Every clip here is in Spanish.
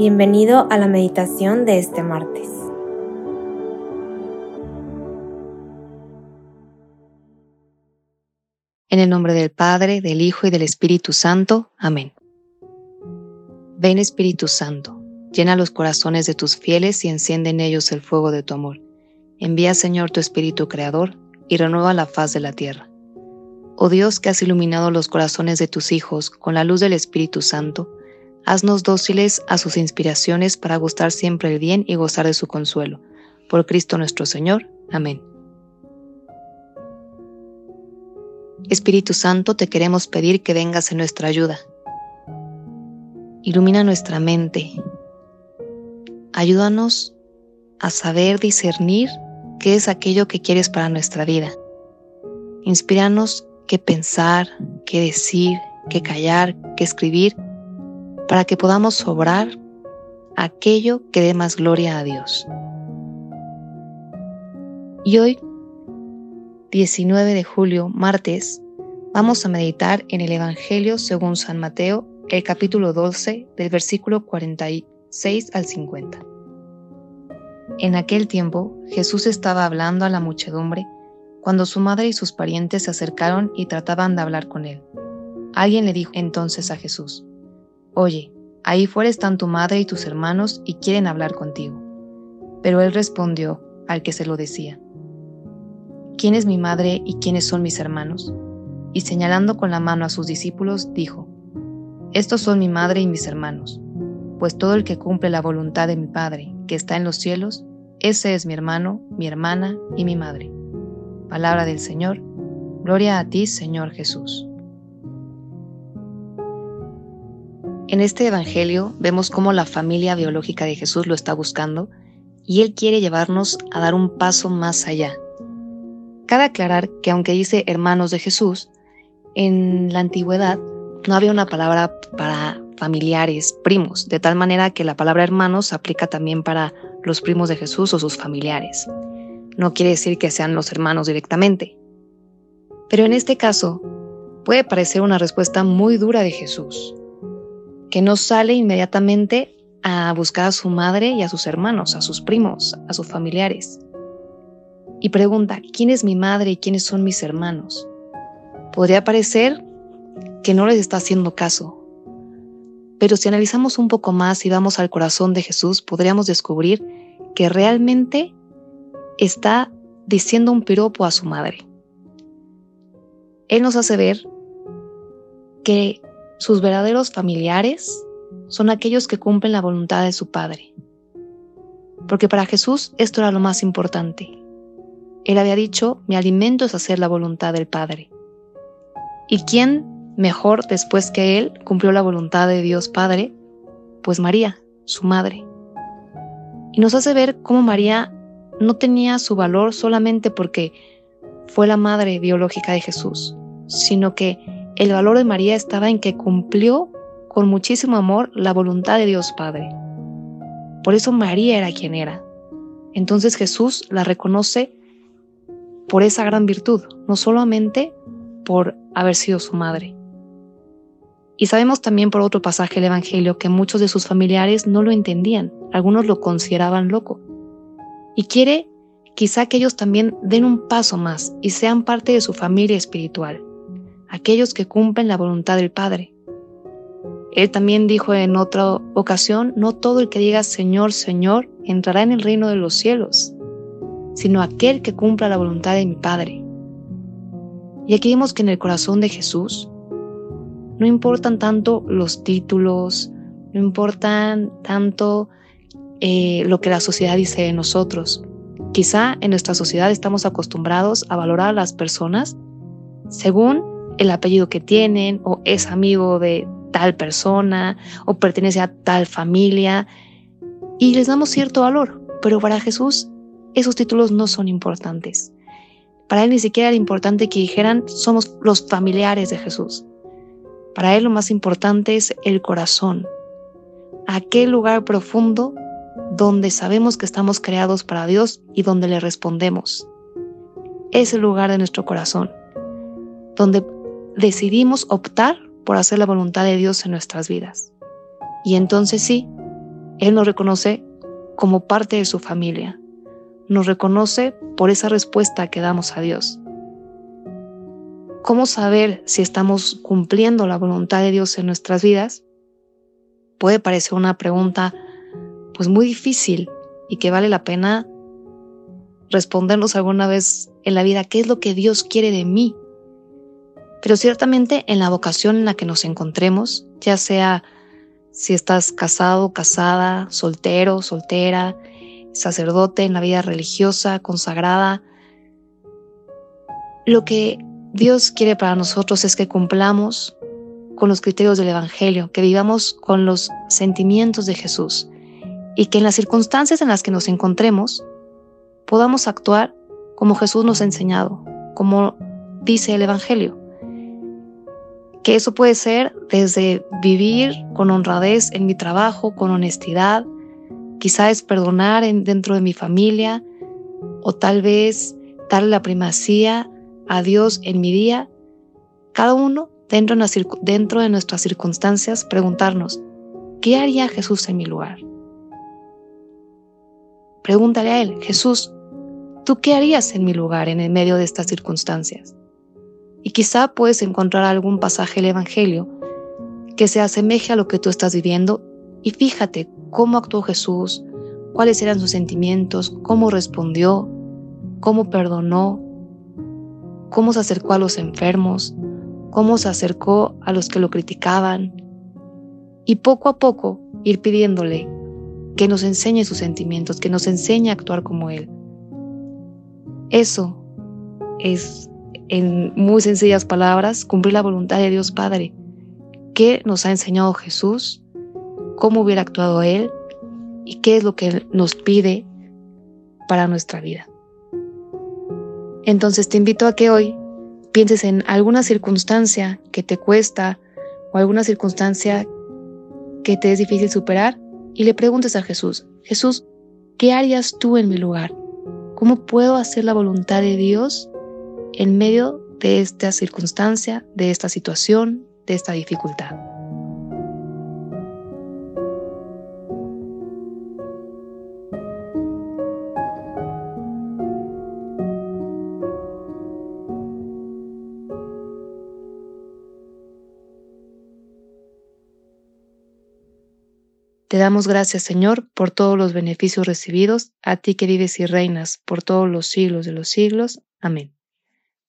Bienvenido a la meditación de este martes. En el nombre del Padre, del Hijo y del Espíritu Santo. Amén. Ven Espíritu Santo, llena los corazones de tus fieles y enciende en ellos el fuego de tu amor. Envía Señor tu Espíritu Creador y renueva la faz de la tierra. Oh Dios que has iluminado los corazones de tus hijos con la luz del Espíritu Santo, haznos dóciles a sus inspiraciones para gustar siempre el bien y gozar de su consuelo. Por Cristo nuestro Señor. Amén. Espíritu Santo, te queremos pedir que vengas en nuestra ayuda. Ilumina nuestra mente. Ayúdanos a saber discernir qué es aquello que quieres para nuestra vida. Inspíranos qué pensar, qué decir, qué callar, qué escribir, para que podamos obrar aquello que dé más gloria a Dios. Y hoy, 19 de julio, martes, vamos a meditar en el Evangelio según San Mateo, el capítulo 12, del versículo 46 al 50. En aquel tiempo, Jesús estaba hablando a la muchedumbre cuando su madre y sus parientes se acercaron y trataban de hablar con él. Alguien le dijo entonces a Jesús, Oye, ahí fuera están tu madre y tus hermanos y quieren hablar contigo. Pero él respondió al que se lo decía, ¿quién es mi madre y quiénes son mis hermanos? Y señalando con la mano a sus discípulos, dijo, Estos son mi madre y mis hermanos, pues todo el que cumple la voluntad de mi Padre, que está en los cielos, ese es mi hermano, mi hermana y mi madre. Palabra del Señor. Gloria a ti, Señor Jesús. En este Evangelio vemos cómo la familia biológica de Jesús lo está buscando y Él quiere llevarnos a dar un paso más allá. Cabe aclarar que aunque dice hermanos de Jesús, en la antigüedad no había una palabra para familiares, primos, de tal manera que la palabra hermanos aplica también para los primos de Jesús o sus familiares no quiere decir que sean los hermanos directamente. Pero en este caso, puede parecer una respuesta muy dura de Jesús, que no sale inmediatamente a buscar a su madre y a sus hermanos, a sus primos, a sus familiares. Y pregunta, ¿quién es mi madre y quiénes son mis hermanos? Podría parecer que no les está haciendo caso. Pero si analizamos un poco más y vamos al corazón de Jesús, podríamos descubrir que realmente está diciendo un piropo a su madre. Él nos hace ver que sus verdaderos familiares son aquellos que cumplen la voluntad de su Padre. Porque para Jesús esto era lo más importante. Él había dicho, mi alimento es hacer la voluntad del Padre. ¿Y quién mejor después que Él cumplió la voluntad de Dios Padre? Pues María, su madre. Y nos hace ver cómo María no tenía su valor solamente porque fue la madre biológica de Jesús, sino que el valor de María estaba en que cumplió con muchísimo amor la voluntad de Dios Padre. Por eso María era quien era. Entonces Jesús la reconoce por esa gran virtud, no solamente por haber sido su madre. Y sabemos también por otro pasaje del Evangelio que muchos de sus familiares no lo entendían, algunos lo consideraban loco, y quiere quizá que ellos también den un paso más y sean parte de su familia espiritual, aquellos que cumplen la voluntad del Padre. Él también dijo en otra ocasión, no todo el que diga Señor, Señor, entrará en el reino de los cielos, sino aquel que cumpla la voluntad de mi Padre. Y aquí vemos que en el corazón de Jesús no importan tanto los títulos, no importan tanto eh, lo que la sociedad dice de nosotros. Quizá en nuestra sociedad estamos acostumbrados a valorar a las personas según el apellido que tienen o es amigo de tal persona o pertenece a tal familia y les damos cierto valor, pero para Jesús esos títulos no son importantes. Para él ni siquiera era importante que dijeran somos los familiares de Jesús. Para él lo más importante es el corazón, aquel lugar profundo donde sabemos que estamos creados para Dios y donde le respondemos. Es el lugar de nuestro corazón, donde decidimos optar por hacer la voluntad de Dios en nuestras vidas. Y entonces sí, Él nos reconoce como parte de su familia. Nos reconoce por esa respuesta que damos a Dios. ¿Cómo saber si estamos cumpliendo la voluntad de Dios en nuestras vidas? Puede parecer una pregunta pues muy difícil y que vale la pena respondernos alguna vez en la vida qué es lo que Dios quiere de mí. Pero ciertamente en la vocación en la que nos encontremos, ya sea si estás casado, casada, soltero, soltera, sacerdote en la vida religiosa, consagrada, lo que Dios quiere para nosotros es que cumplamos con los criterios del Evangelio, que vivamos con los sentimientos de Jesús y que en las circunstancias en las que nos encontremos podamos actuar como Jesús nos ha enseñado, como dice el Evangelio. Que eso puede ser desde vivir con honradez en mi trabajo, con honestidad, quizás es perdonar dentro de mi familia o tal vez darle la primacía a Dios en mi día, cada uno dentro de, dentro de nuestras circunstancias preguntarnos, ¿qué haría Jesús en mi lugar? Pregúntale a Él, Jesús, ¿tú qué harías en mi lugar en el medio de estas circunstancias? Y quizá puedes encontrar algún pasaje del Evangelio que se asemeje a lo que tú estás viviendo y fíjate cómo actuó Jesús, cuáles eran sus sentimientos, cómo respondió, cómo perdonó, cómo se acercó a los enfermos, cómo se acercó a los que lo criticaban, y poco a poco ir pidiéndole que nos enseñe sus sentimientos, que nos enseñe a actuar como Él. Eso es, en muy sencillas palabras, cumplir la voluntad de Dios Padre, que nos ha enseñado Jesús, cómo hubiera actuado Él y qué es lo que nos pide para nuestra vida. Entonces te invito a que hoy pienses en alguna circunstancia que te cuesta o alguna circunstancia que te es difícil superar y le preguntes a Jesús, Jesús, ¿qué harías tú en mi lugar? ¿Cómo puedo hacer la voluntad de Dios en medio de esta circunstancia, de esta situación, de esta dificultad? Te damos gracias, Señor, por todos los beneficios recibidos, a ti que vives y reinas por todos los siglos de los siglos. Amén.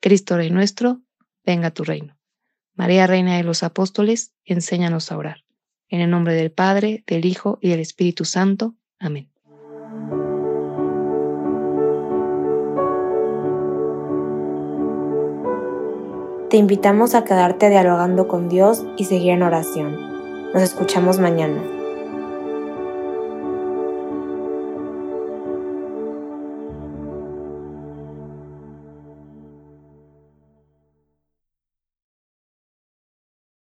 Cristo Rey nuestro, venga tu reino. María, Reina de los Apóstoles, enséñanos a orar. En el nombre del Padre, del Hijo y del Espíritu Santo. Amén. Te invitamos a quedarte dialogando con Dios y seguir en oración. Nos escuchamos mañana.